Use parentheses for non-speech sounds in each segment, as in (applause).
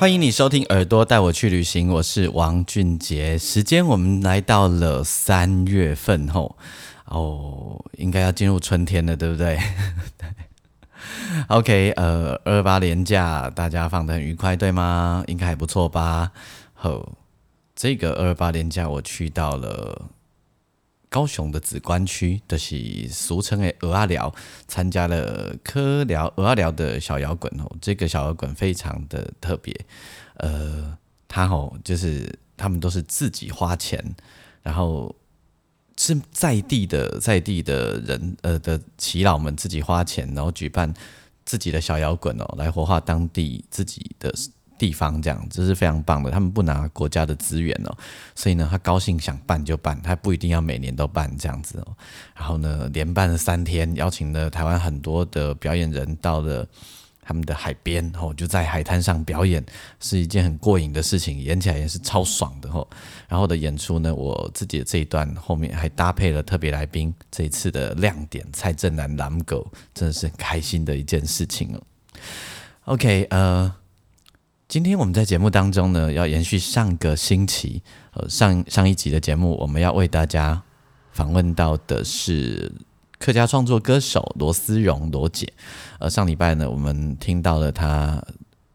欢迎你收听《耳朵带我去旅行》，我是王俊杰。时间我们来到了三月份后，哦，应该要进入春天了，对不对？(laughs) 对。OK，呃，二八连假大家放的很愉快，对吗？应该还不错吧？好，这个二八连假我去到了。高雄的紫关区，就是俗称的鹅阿寮，参加了科寮鹅阿寮的小摇滚哦。这个小摇滚非常的特别，呃，他哦，就是他们都是自己花钱，然后是在地的在地的人呃的耆老们自己花钱，然后举办自己的小摇滚哦，来活化当地自己的。地方这样，这是非常棒的。他们不拿国家的资源哦，所以呢，他高兴想办就办，他不一定要每年都办这样子哦。然后呢，连办了三天，邀请了台湾很多的表演人到了他们的海边哦，就在海滩上表演，是一件很过瘾的事情，演起来也是超爽的哦。然后的演出呢，我自己这一段后面还搭配了特别来宾，这一次的亮点蔡正南蓝狗，真的是很开心的一件事情哦。OK，呃。今天我们在节目当中呢，要延续上个星期呃上上一集的节目，我们要为大家访问到的是客家创作歌手罗思荣罗姐。呃，上礼拜呢，我们听到了她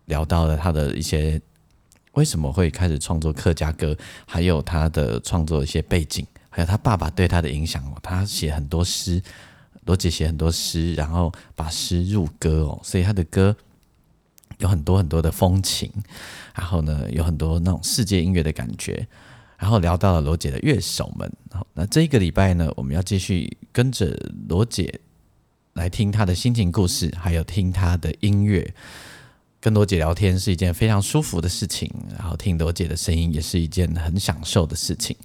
聊到了她的一些为什么会开始创作客家歌，还有她的创作一些背景，还有她爸爸对她的影响哦。她写很多诗，罗姐写很多诗，然后把诗入歌哦，所以她的歌。有很多很多的风情，然后呢，有很多那种世界音乐的感觉，然后聊到了罗姐的乐手们。好，那这一个礼拜呢，我们要继续跟着罗姐来听她的心情故事，还有听她的音乐。跟罗姐聊天是一件非常舒服的事情，然后听罗姐的声音也是一件很享受的事情。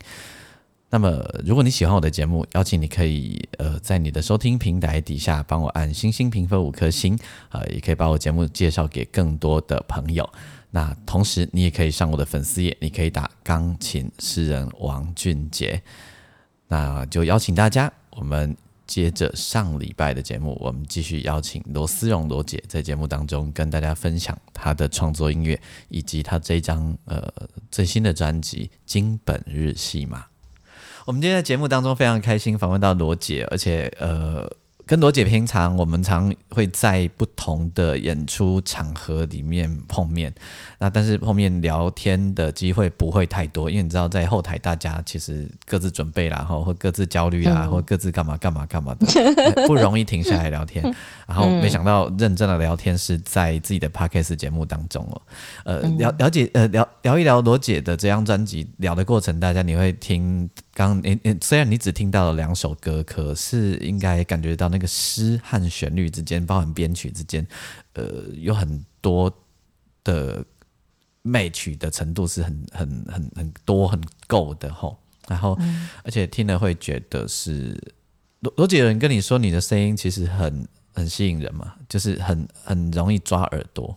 那么，如果你喜欢我的节目，邀请你可以呃在你的收听平台底下帮我按星星评分五颗星，呃，也可以把我节目介绍给更多的朋友。那同时，你也可以上我的粉丝页，你可以打钢琴诗人王俊杰。那就邀请大家，我们接着上礼拜的节目，我们继续邀请罗思荣罗姐在节目当中跟大家分享她的创作音乐，以及她这张呃最新的专辑《金本日戏码》。我们今天在节目当中非常开心访问到罗姐，而且呃。跟罗姐平常，我们常会在不同的演出场合里面碰面，那但是碰面聊天的机会不会太多，因为你知道在后台大家其实各自准备啦，或 (laughs) 或各自焦虑啦，或各自干嘛干嘛干嘛的，不容易停下来聊天。然后没想到认真的聊天是在自己的 podcast 节目当中哦，呃，了了解呃聊聊一聊罗姐的这张专辑聊的过程，大家你会听。刚你你虽然你只听到了两首歌，可是应该感觉到那个诗和旋律之间，包含编曲之间，呃，有很多的 match 的程度是很很很很多很够的吼。然后，而且听了会觉得是罗罗姐有人跟你说你的声音其实很很吸引人嘛，就是很很容易抓耳朵。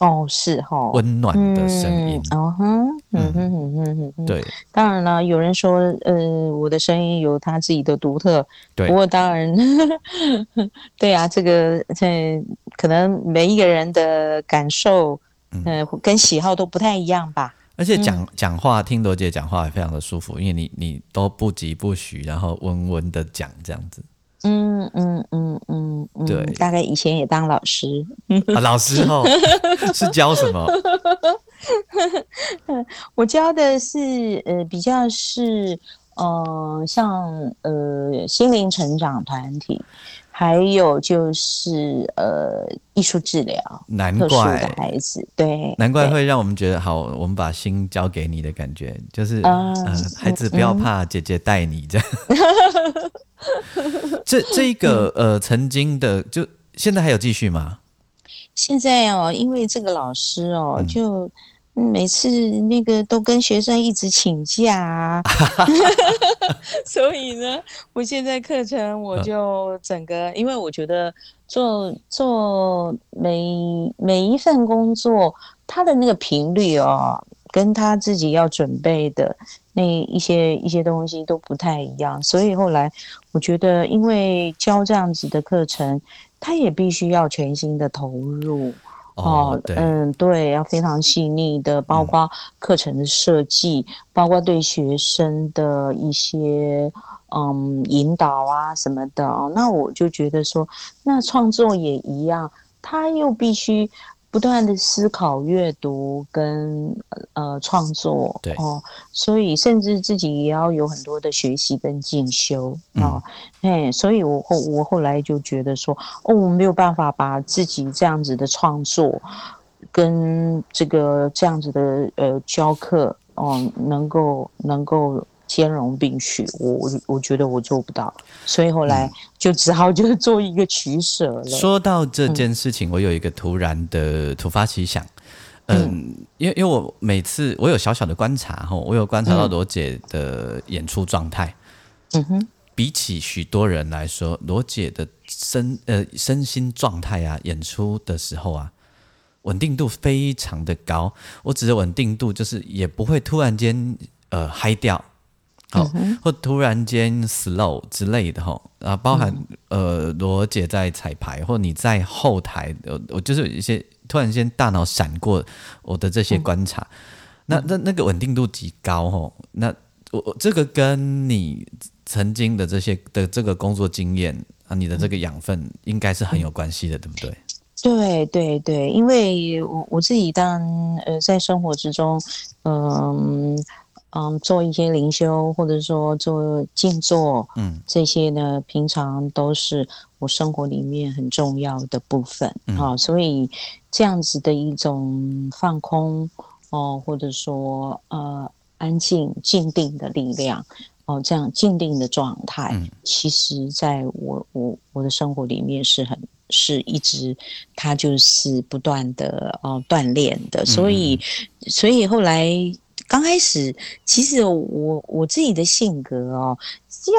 哦，是哈，温暖的声音，哦哼，嗯哼哼哼哼，对，当然了，有人说，呃，我的声音有他自己的独特，对，不过当然，(laughs) 对啊，这个这可能每一个人的感受，嗯，跟喜好都不太一样吧。而且讲讲话，听罗姐讲话也非常的舒服，因为你你都不急不徐，然后温温的讲这样子。嗯嗯嗯嗯嗯，对，大概以前也当老师，老师哦，(laughs) 是教什么？(laughs) 我教的是呃，比较是呃，像呃，心灵成长团体。还有就是呃，艺术治疗，难怪的孩子对，难怪会让我们觉得好，我们把心交给你的感觉，就是呃，孩子不要怕，姐姐带你这样。(laughs) 这这一个呃，曾经的就现在还有继续吗？现在哦，因为这个老师哦，就每次那个都跟学生一直请假啊，(laughs) (laughs) 所以呢，我现在课程我就整个，因为我觉得做做每每一份工作，他的那个频率哦，跟他自己要准备的那一些一些东西都不太一样，所以后来我觉得，因为教这样子的课程。他也必须要全心的投入哦，嗯，对，要非常细腻的，包括课程的设计，包括对学生的一些嗯引导啊什么的那我就觉得说，那创作也一样，他又必须。不断的思考、阅读跟呃创作，对哦，所以甚至自己也要有很多的学习跟进修啊，哎，所以我后我后来就觉得说，哦，我没有办法把自己这样子的创作跟这个这样子的呃教课哦，能够能够。兼容并蓄，我我我觉得我做不到，所以后来就只好就做一个取舍了。说到这件事情，我有一个突然的突发奇想，嗯，因为因为我每次我有小小的观察哈，我有观察到罗姐的演出状态，嗯哼，比起许多人来说，罗姐的身呃身心状态啊，演出的时候啊，稳定度非常的高。我指的稳定度，就是也不会突然间呃嗨掉。好，或突然间 slow 之类的哈，啊，包含呃罗姐在彩排，或你在后台，我我就是一些突然间大脑闪过我的这些观察，那那那个稳定度极高哈，那我我这个跟你曾经的这些的这个工作经验啊，你的这个养分应该是很有关系的，对不对？对对对，因为我我自己当呃在生活之中，嗯。嗯，做一些灵修，或者说做静坐，嗯，这些呢，平常都是我生活里面很重要的部分啊。所以这样子的一种放空哦，或者说呃安静、静定的力量哦，这样静定的状态，其实在我我我的生活里面是很是一直，它就是不断的哦锻炼的。所以，所以后来。刚开始，其实我我自己的性格哦，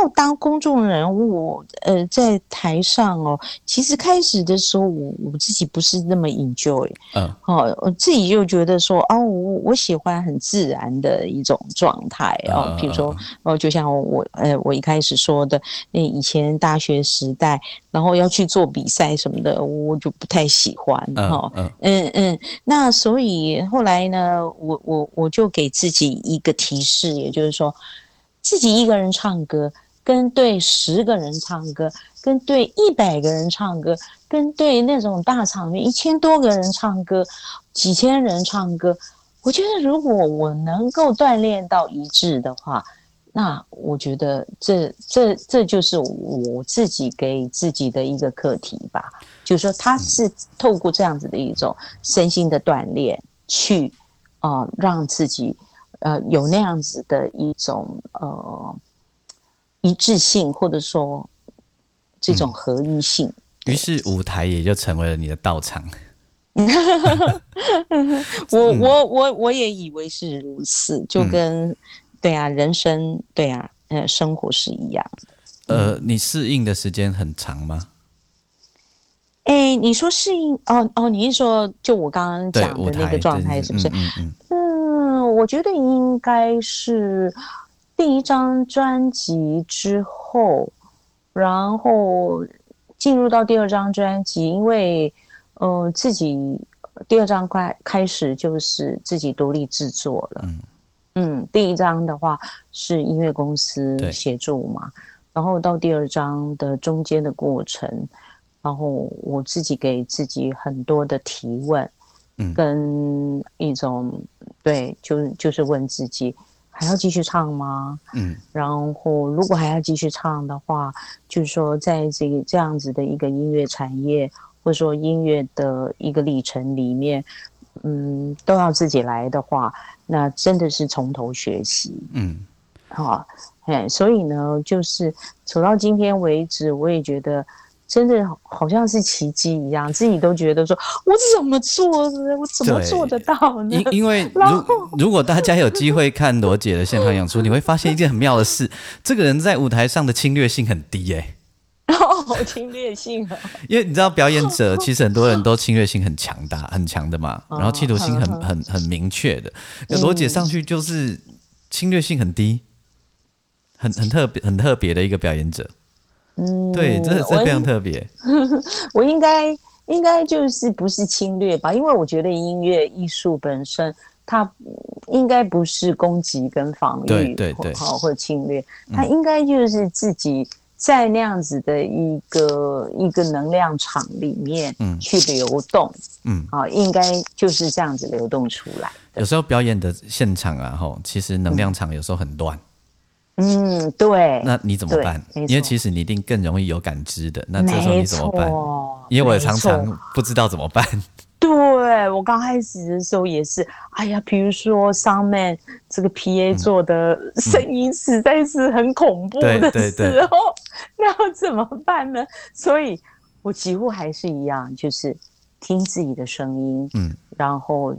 要当公众人物，呃，在台上哦，其实开始的时候，我我自己不是那么 enjoy，嗯，哦，我自己就觉得说，哦，我我喜欢很自然的一种状态哦，比如说，哦，就像我，呃，我一开始说的，那以前大学时代。然后要去做比赛什么的，我就不太喜欢哈。嗯嗯，那所以后来呢，我我我就给自己一个提示，也就是说，自己一个人唱歌，跟对十个人唱歌，跟对一百个人唱歌，跟对那种大场面一千多个人唱歌，几千人唱歌，我觉得如果我能够锻炼到一致的话。那我觉得这这这就是我自己给自己的一个课题吧，就是说他是透过这样子的一种身心的锻炼，去啊让自己呃有那样子的一种呃一致性，或者说这种合一性。于是舞台也就成为了你的道场。(laughs) 我我我我也以为是如此，就跟。对啊，人生对啊，呃，生活是一样的。呃，你适应的时间很长吗？哎，你说适应哦哦，你是说就我刚刚讲的那个状态是不是？嗯嗯嗯，我觉得应该是第一张专辑之后，然后进入到第二张专辑，因为呃自己第二张快开始就是自己独立制作了。嗯。嗯，第一章的话是音乐公司协助嘛，然后到第二章的中间的过程，然后我自己给自己很多的提问，嗯，跟一种对，就就是问自己还要继续唱吗？嗯，然后如果还要继续唱的话，就是说在这个这样子的一个音乐产业，或者说音乐的一个历程里面。嗯，都要自己来的话，那真的是从头学习。嗯，好，哎，所以呢，就是走到今天为止，我也觉得真的好像是奇迹一样，自己都觉得说，我怎么做的？我怎么做得到呢？因因为如 (laughs) 如果大家有机会看罗姐的现场演出，你会发现一件很妙的事，这个人在舞台上的侵略性很低哎。哦，侵略性啊！因为你知道，表演者其实很多人都侵略性很强大、很强的嘛，(laughs) 然后企图心很很很明确的。那罗姐上去就是侵略性很低，很很特别、很特别的一个表演者。嗯，对，真的是非常特别。(laughs) 我应该应该就是不是侵略吧？因为我觉得音乐艺术本身，它应该不是攻击跟防御，对对对，好或者侵略，它应该就是自己在那样子的一个一个能量场里面，嗯，去流动，嗯，啊，应该就是这样子流动出来。有时候表演的现场啊，吼，其实能量场有时候很乱。嗯，对。那你怎么办？因为其实你一定更容易有感知的。那这时候你怎么办？因为我常常不知道怎么办。对我刚开始的时候也是，哎呀，比如说上面这个 PA 做的声音实在是很恐怖的时候，那要怎么办呢？所以我几乎还是一样，就是听自己的声音，嗯，然后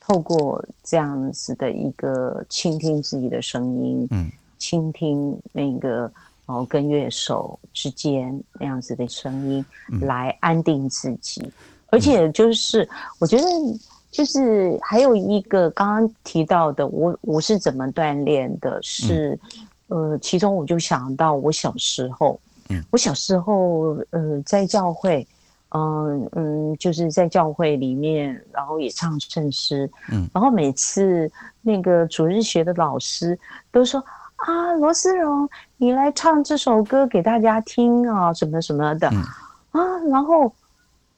透过这样子的一个倾听自己的声音，嗯。倾听那个哦，跟乐手之间那样子的声音，来安定自己。而且就是我觉得，就是还有一个刚刚提到的，我我是怎么锻炼的？是呃，其中我就想到我小时候，嗯我小时候呃，在教会，嗯嗯，就是在教会里面，然后也唱圣诗，嗯，然后每次那个主日学的老师都说。啊，罗思荣，你来唱这首歌给大家听啊，什么什么的啊。然后，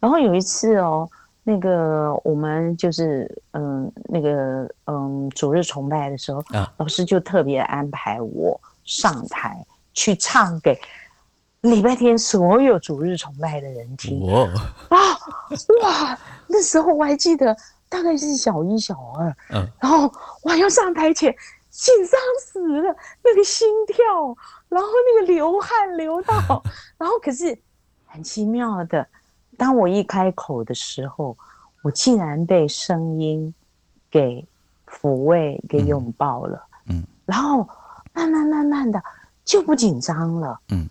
然后有一次哦，那个我们就是嗯，那个嗯，主日崇拜的时候，老师就特别安排我上台去唱给礼拜天所有主日崇拜的人听。哇啊哇！那时候我还记得，大概是小一、小二。嗯，然后我要上台前。紧张死了，那个心跳，然后那个流汗流到，(laughs) 然后可是很奇妙的，当我一开口的时候，我竟然被声音给抚慰、给拥抱了。嗯，然后慢慢慢慢的就不紧张了。嗯，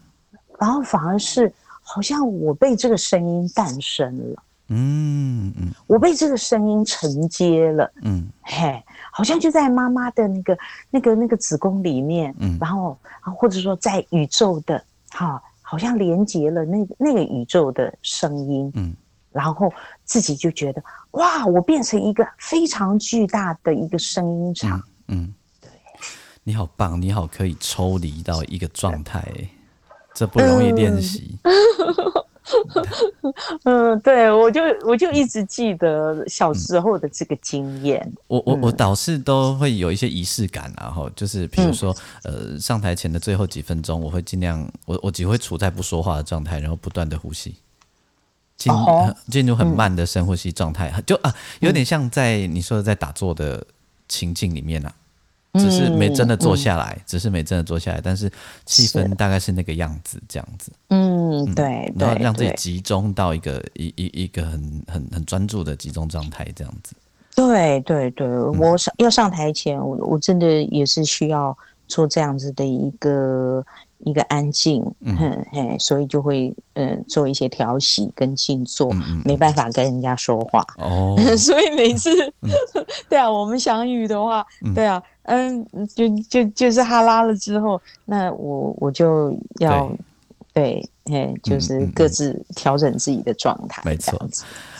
然后反而是好像我被这个声音诞生了。嗯嗯，我被这个声音承接了。嗯，嘿。好像就在妈妈的那个、那个、那个子宫里面，嗯，然后啊，或者说在宇宙的，哈，好像连接了那那个宇宙的声音，嗯，然后自己就觉得哇，我变成一个非常巨大的一个声音场，嗯，对，你好棒，你好可以抽离到一个状态，这不容易练习。嗯，(laughs) (laughs) 对，我就我就一直记得小时候的这个经验。我我我导师都会有一些仪式感，然后就是比如说，呃，上台前的最后几分钟，我会尽量，我我只会处在不说话的状态，然后不断的呼吸，进进入很慢的深呼吸状态，就啊，有点像在你说的在打坐的情境里面啊。只是没真的坐下来，只是没真的坐下来，但是气氛大概是那个样子，这样子。嗯，对，然后让自己集中到一个一一一个很很很专注的集中状态，这样子。对对对，我上要上台前，我我真的也是需要做这样子的一个。一个安静，嗯。嘿，所以就会嗯做一些调息跟静坐，没办法跟人家说话。哦，(laughs) 所以每次 (laughs) 对啊，我们相遇的话，对啊，嗯，就就就是哈拉了之后，那我我就要对，嘿，就是各自调整自己的状态，没错。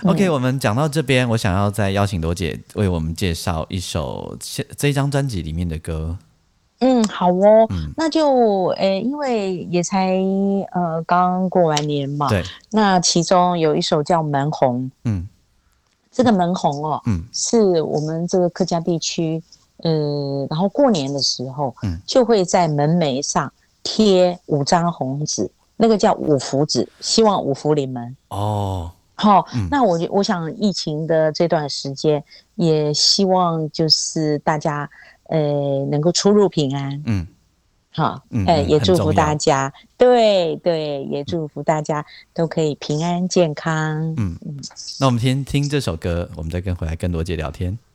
OK，我们讲到这边，我想要再邀请罗姐为我们介绍一首这一张专辑里面的歌。嗯，好哦，那就诶，因为也才呃刚过完年嘛，对，那其中有一首叫《门红》，嗯，这个门红哦，嗯，是我们这个客家地区，呃，然后过年的时候，嗯，就会在门楣上贴五张红纸，那个叫五福纸，希望五福临门。哦。好，那我我想疫情的这段时间，也希望就是大家。呃，能够出入平安，嗯，好，哎，也祝福大家，对对，也祝福大家都可以平安健康。嗯嗯，那我们先听这首歌，我们再跟回来跟罗姐聊天。(laughs)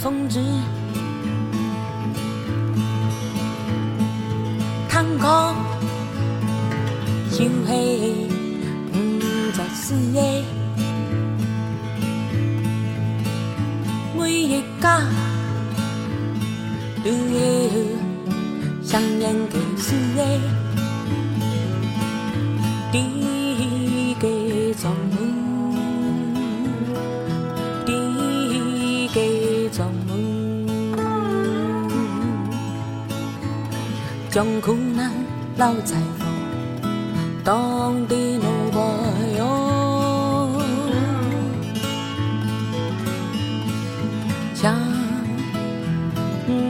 风止，在风，当地路外哟，像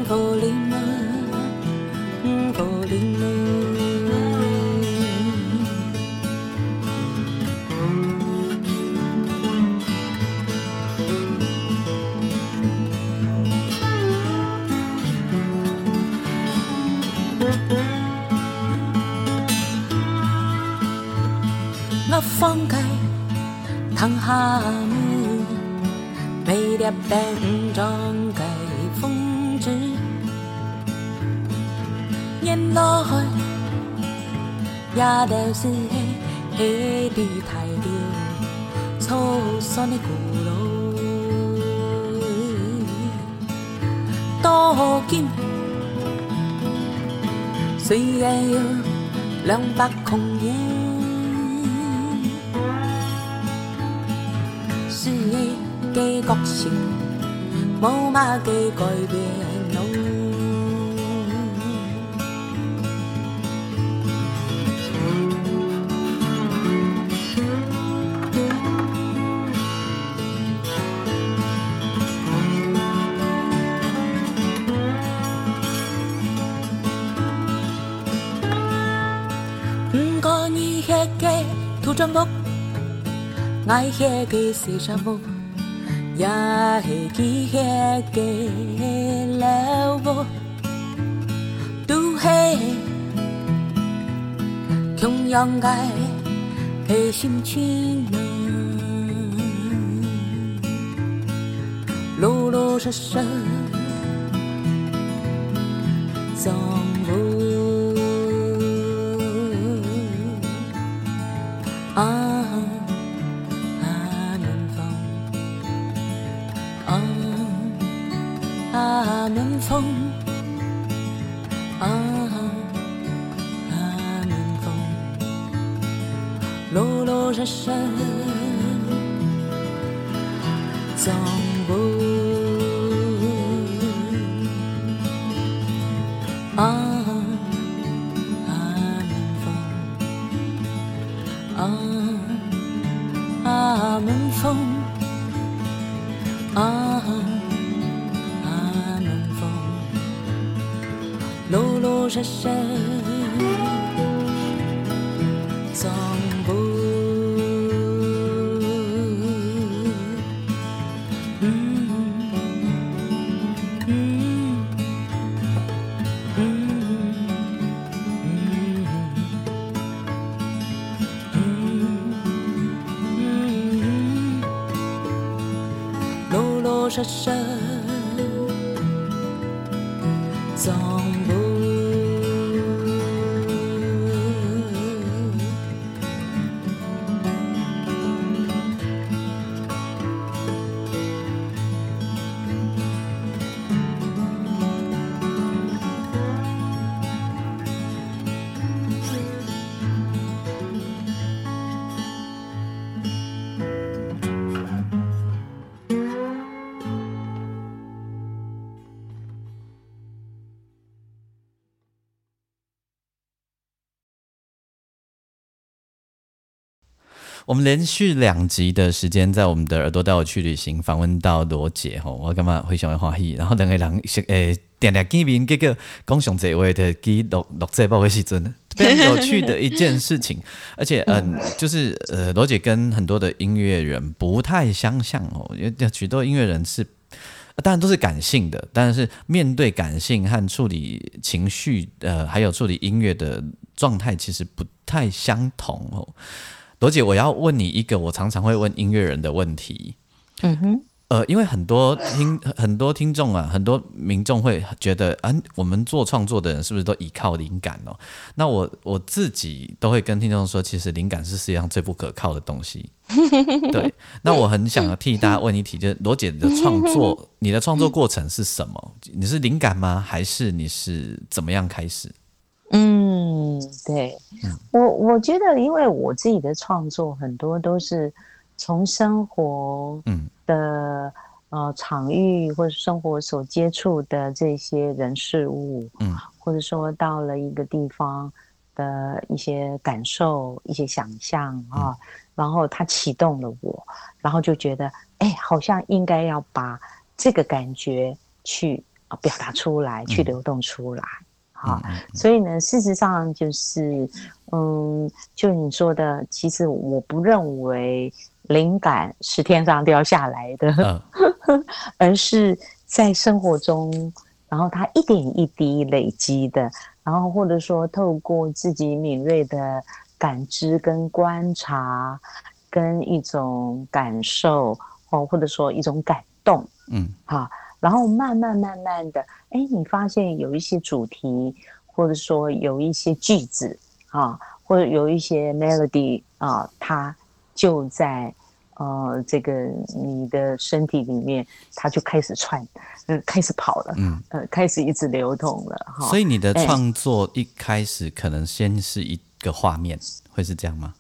佛林门，佛林门。也都是黑的太丢，粗酸的骨肉，多金，虽然有两百空年。嘅个性冇乜嘅改变土砖屋，爱迄个西山木。也会记迄个老母，都是同样爱的心情呢，老老实实总无老老实实总不啊啊门风，啊啊门风，啊。老老实我们连续两集的时间，在我们的耳朵带我去旅行，访问到罗姐吼，我干嘛非常的欢喜。然后两个人诶，点点见面，这个讲上这位的记录录这报的时阵，非常有趣的一件事情。而且嗯，就是 (laughs) 呃，罗姐跟很多的音乐人不太相像哦，因为许多音乐人是。当然都是感性的，但是面对感性和处理情绪，呃，还有处理音乐的状态，其实不太相同哦。罗姐，我要问你一个我常常会问音乐人的问题。嗯哼。呃，因为很多听 (laughs) 很多听众啊，很多民众会觉得，啊，我们做创作的人是不是都依靠灵感哦？那我我自己都会跟听众说，其实灵感是世界上最不可靠的东西。(laughs) 对，那我很想要替大家问一题，就是罗姐的创作，(laughs) 你的创作过程是什么？你是灵感吗？还是你是怎么样开始？嗯，对。我我觉得，因为我自己的创作很多都是从生活，嗯。的呃场域或者生活所接触的这些人事物，嗯，或者说到了一个地方的一些感受、一些想象啊，然后它启动了我，然后就觉得哎，好像应该要把这个感觉去啊表达出来，去流动出来，好，所以呢，事实上就是，嗯，就你说的，其实我不认为。灵感是天上掉下来的，(laughs) 而是在生活中，然后它一点一滴累积的，然后或者说透过自己敏锐的感知跟观察，跟一种感受哦，或者说一种感动，嗯，好，然后慢慢慢慢的，哎，你发现有一些主题，或者说有一些句子啊，或者有一些 melody 啊，它。就在呃这个你的身体里面，它就开始串，嗯，开始跑了，嗯，呃，开始一直流动了哈。所以你的创作一开始可能先是一个画面，会是这样吗？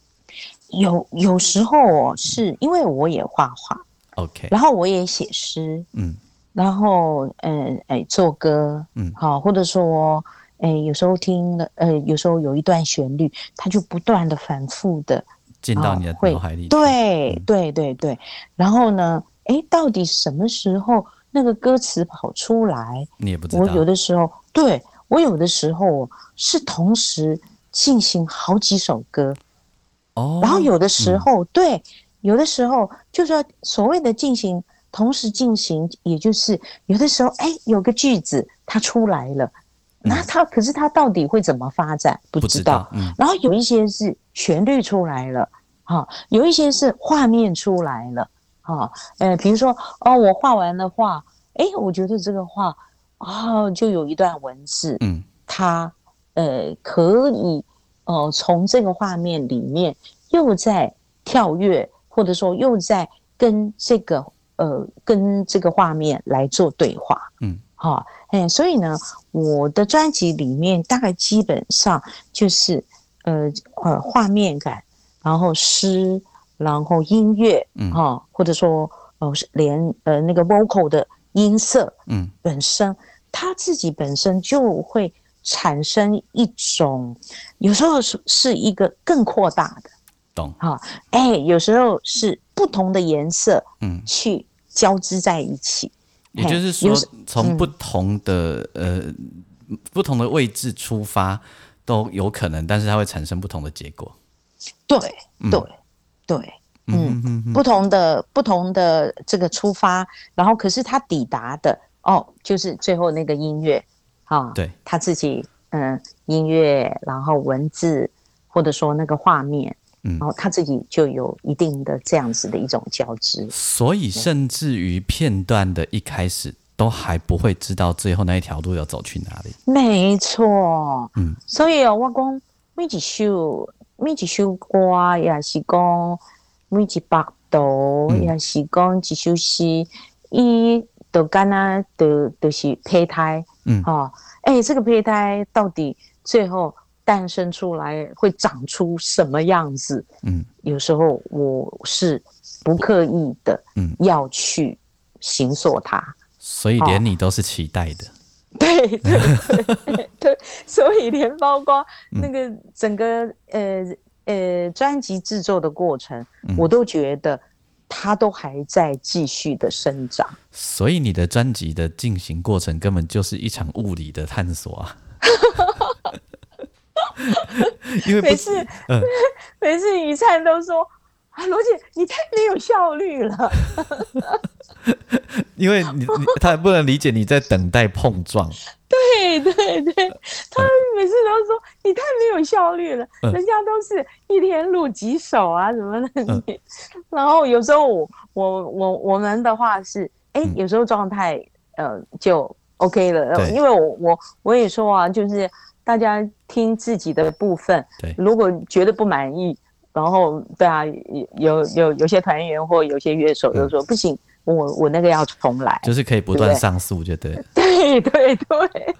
有有时候是因为我也画画，OK，然后我也写诗，嗯，然后嗯哎做歌，嗯，好，或者说哎有时候听了呃有时候有一段旋律，它就不断的反复的。进到你的脑海里，对对对对。然后呢？哎，到底什么时候那个歌词跑出来？你也不知道。我有的时候，对我有的时候是同时进行好几首歌。哦。然后有的时候，对，有的时候就是说所谓的进行同时进行，也就是有的时候，哎，有个句子它出来了。那它可是它到底会怎么发展？不知道。嗯。然后有一些是旋律出来了，哈，有一些是画面出来了，哈，呃，比如说哦，我画完了画，哎，我觉得这个画，哦，就有一段文字，嗯，它呃可以哦从这个画面里面又在跳跃，或者说又在跟这个呃跟这个画面来做对话，嗯。好，哎，所以呢，我的专辑里面大概基本上就是，呃呃，画面感，然后诗，然后音乐，嗯，哈，或者说，哦，是连呃那个 vocal 的音色，嗯，本身它自己本身就会产生一种，有时候是是一个更扩大的，懂？哈，哎，有时候是不同的颜色，嗯，去交织在一起。也就是说，从不同的呃不同的位置出发都有可能，但是它会产生不同的结果。对对对，嗯嗯，不同的不同的这个出发，然后可是他抵达的哦，就是最后那个音乐啊，对，他自己嗯音乐，然后文字或者说那个画面。然后他自己就有一定的这样子的一种交织，所以甚至于片段的一开始都还不会知道最后那一条路要走去哪里。没错，嗯，所以哦，我讲每一首每一首歌也是讲每一百度也是讲一首诗，伊都干那都都是胚胎，嗯，哈，哎，这个胚胎到底最后。诞生出来会长出什么样子？嗯，有时候我是不刻意的，嗯，要去形塑它，所以连你都是期待的。(laughs) 对对对对，所以连包括那个整个呃呃专辑制作的过程，我都觉得它都还在继续的生长。所以你的专辑的进行过程根本就是一场物理的探索啊！(laughs) (laughs) 因为每次，(laughs) 每次一灿都说。啊，罗姐，你太没有效率了。(laughs) 因为你，你他不能理解你在等待碰撞。对对对，他每次都说你太没有效率了，人家都是一天录几首啊什么的。然后有时候我我我我们的话是，哎，有时候状态呃就 OK 了，因为我我我也说啊，就是大家听自己的部分，对，如果觉得不满意。然后，对啊，有有有些团员或有些乐手就说不行，我我那个要重来，就是可以不断上诉，就 (laughs) 对。对对对，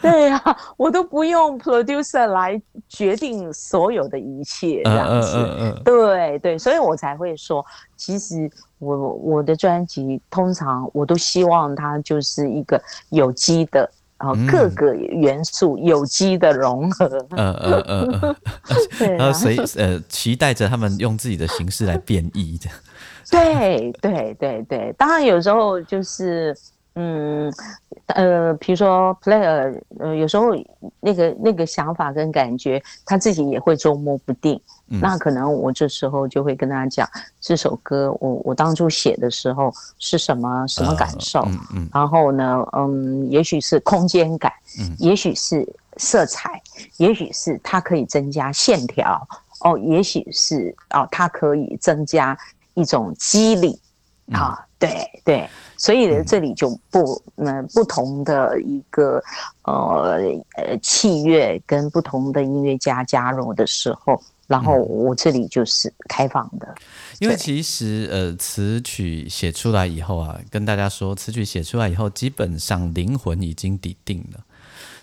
(laughs) 对呀，我都不用 producer 来决定所有的一切，这样子。对对，所以我才会说，其实我我的专辑通常我都希望它就是一个有机的。然后各个元素有机的融合，呃呃呃 (laughs) 呃，然后随呃期待着他们用自己的形式来变异的，(laughs) 对对对对，当然有时候就是。嗯，呃，比如说 player，呃，有时候那个那个想法跟感觉，他自己也会捉摸不定。那可能我这时候就会跟大家讲，这首歌我我当初写的时候是什么什么感受。嗯嗯。然后呢，嗯，也许是空间感，嗯，也许是色彩，也许是它可以增加线条，哦，也许是哦，它可以增加一种肌理。啊，对对，所以呢这里就不嗯不同的一个呃呃器乐跟不同的音乐家加入的时候，然后我这里就是开放的。因为其实呃词曲写出来以后啊，跟大家说词曲写出来以后，基本上灵魂已经底定了。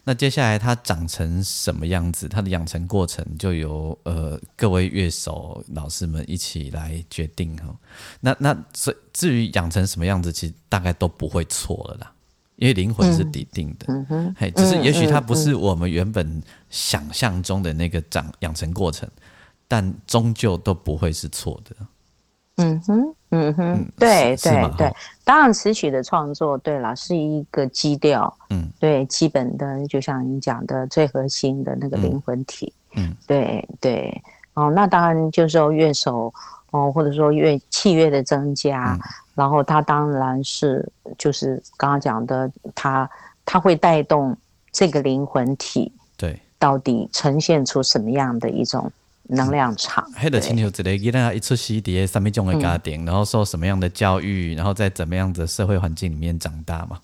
那接下来它长成什么样子？它的养成过程就由呃各位乐手老师们一起来决定哈。那那至至于养成什么样子，其实大概都不会错了啦，因为灵魂是底定的。嗯哼，嘿，只是也许它不是我们原本想象中的那个长养成过程，但终究都不会是错的。嗯哼，嗯哼，对对对，当然词曲的创作，对了，是一个基调，嗯，对，基本的，就像你讲的，最核心的那个灵魂体，嗯，对对，哦，那当然就是说乐手，哦，或者说乐器乐的增加，然后它当然是就是刚刚讲的，它它会带动这个灵魂体，对，到底呈现出什么样的一种。能量场，黑的请求之类，一旦一出西底下上面种的家庭，然后受什么样的教育，然后在怎么样的社会环境里面长大嘛？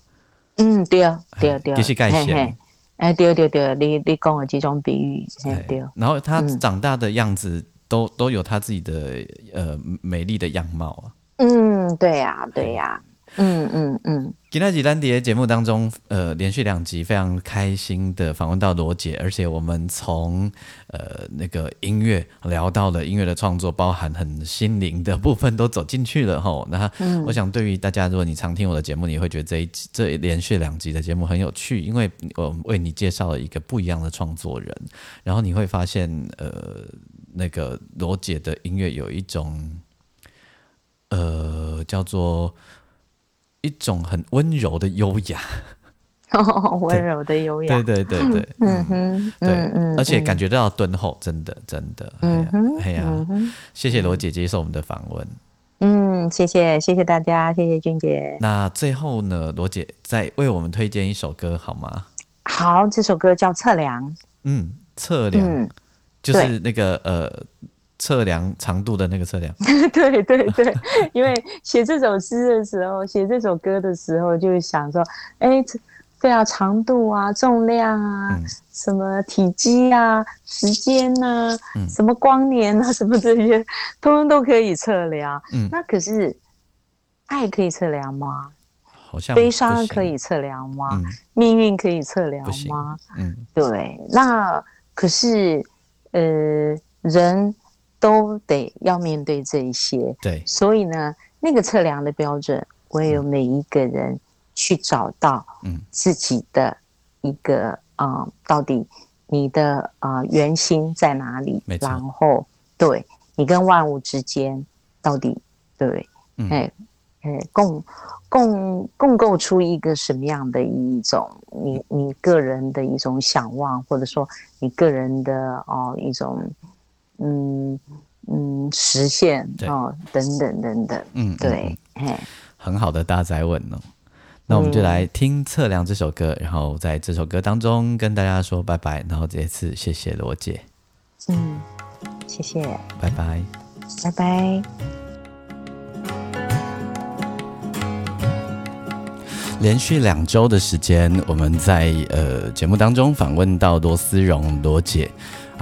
嗯，对啊，对啊，对啊，继续盖写。哎，对对对，你你讲的几种比喻，对。然后他长大的样子，都都有他自己的呃美丽的样貌啊。嗯，对呀，对呀。嗯嗯嗯，今天几单碟节目当中，呃，连续两集非常开心的访问到罗姐，而且我们从呃那个音乐聊到了音乐的创作，包含很心灵的部分都走进去了哈。那我想对于大家，如果你常听我的节目，你会觉得这一这连续两集的节目很有趣，因为我为你介绍了一个不一样的创作人，然后你会发现，呃，那个罗姐的音乐有一种，呃，叫做。一种很温柔的优雅，(laughs) 温柔的优雅，对对对对，嗯哼，对，而且感觉到敦厚，真的真的，嗯哼，哎呀，谢谢罗姐接受我们的访问，嗯，谢谢谢谢大家，谢谢俊杰。那最后呢，罗姐再为我们推荐一首歌好吗？好，这首歌叫《测量》，嗯，测量，就是那个呃。测量长度的那个测量，对 (laughs) 对对，(laughs) 因为写这首诗的时候，写这首歌的时候，就想说，哎，对啊，长度啊，重量啊，什么体积啊，时间呐，什么光年啊，(laughs) 什么这些，通通都可以测量。嗯，那可是爱可以测量吗？好像悲伤可以测量吗？命运可以测量吗？嗯，对，那可是呃人。都得要面对这一些，对，所以呢，那个测量的标准，唯有每一个人去找到，嗯，自己的一个啊，到底你的啊圆心在哪里？然后对你跟万物之间到底对，哎哎共共共构出一个什么样的一种你你个人的一种想望，或者说你个人的哦一种嗯嗯实现哦等等等等，嗯对，哎很好的大宅问哦。那我们就来听《测量》这首歌，然后在这首歌当中跟大家说拜拜，然后这次谢谢罗姐，嗯，谢谢，拜拜，拜拜。连续两周的时间，我们在呃节目当中访问到罗思荣罗姐。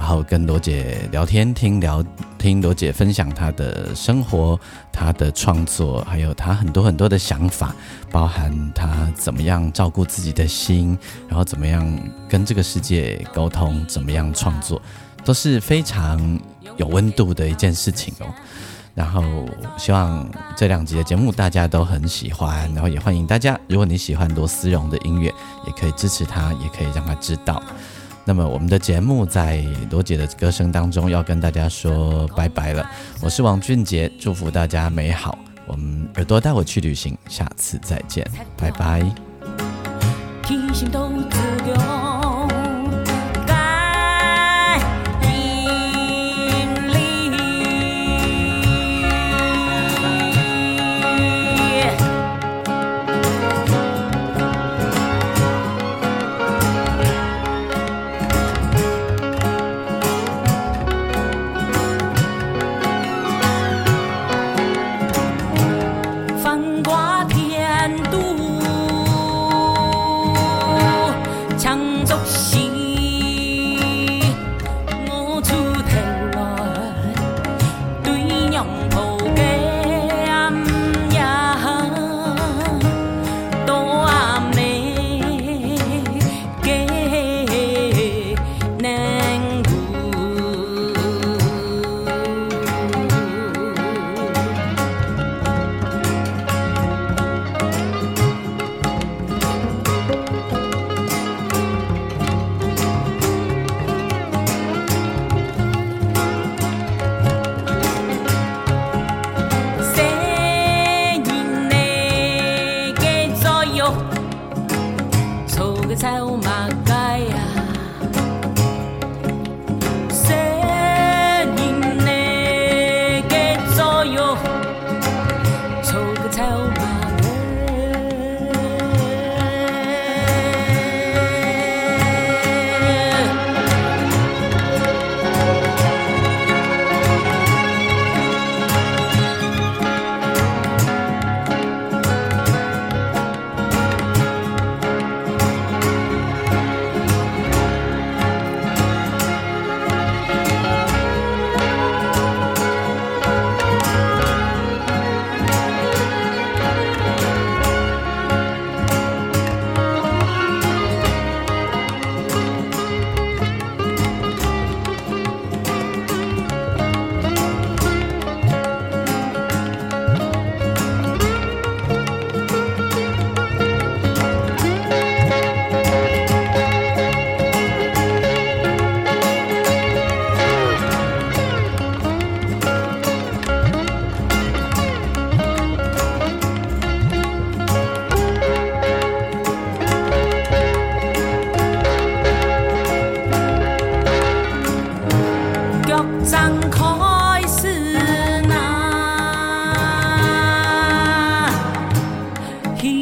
然后跟罗姐聊天，听聊听罗姐分享她的生活、她的创作，还有她很多很多的想法，包含她怎么样照顾自己的心，然后怎么样跟这个世界沟通，怎么样创作，都是非常有温度的一件事情哦。然后希望这两集的节目大家都很喜欢，然后也欢迎大家，如果你喜欢罗思荣的音乐，也可以支持他，也可以让他知道。那么我们的节目在罗姐的歌声当中要跟大家说拜拜了。我是王俊杰，祝福大家美好。我们耳朵带我去旅行，下次再见，拜拜。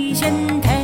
安泰，安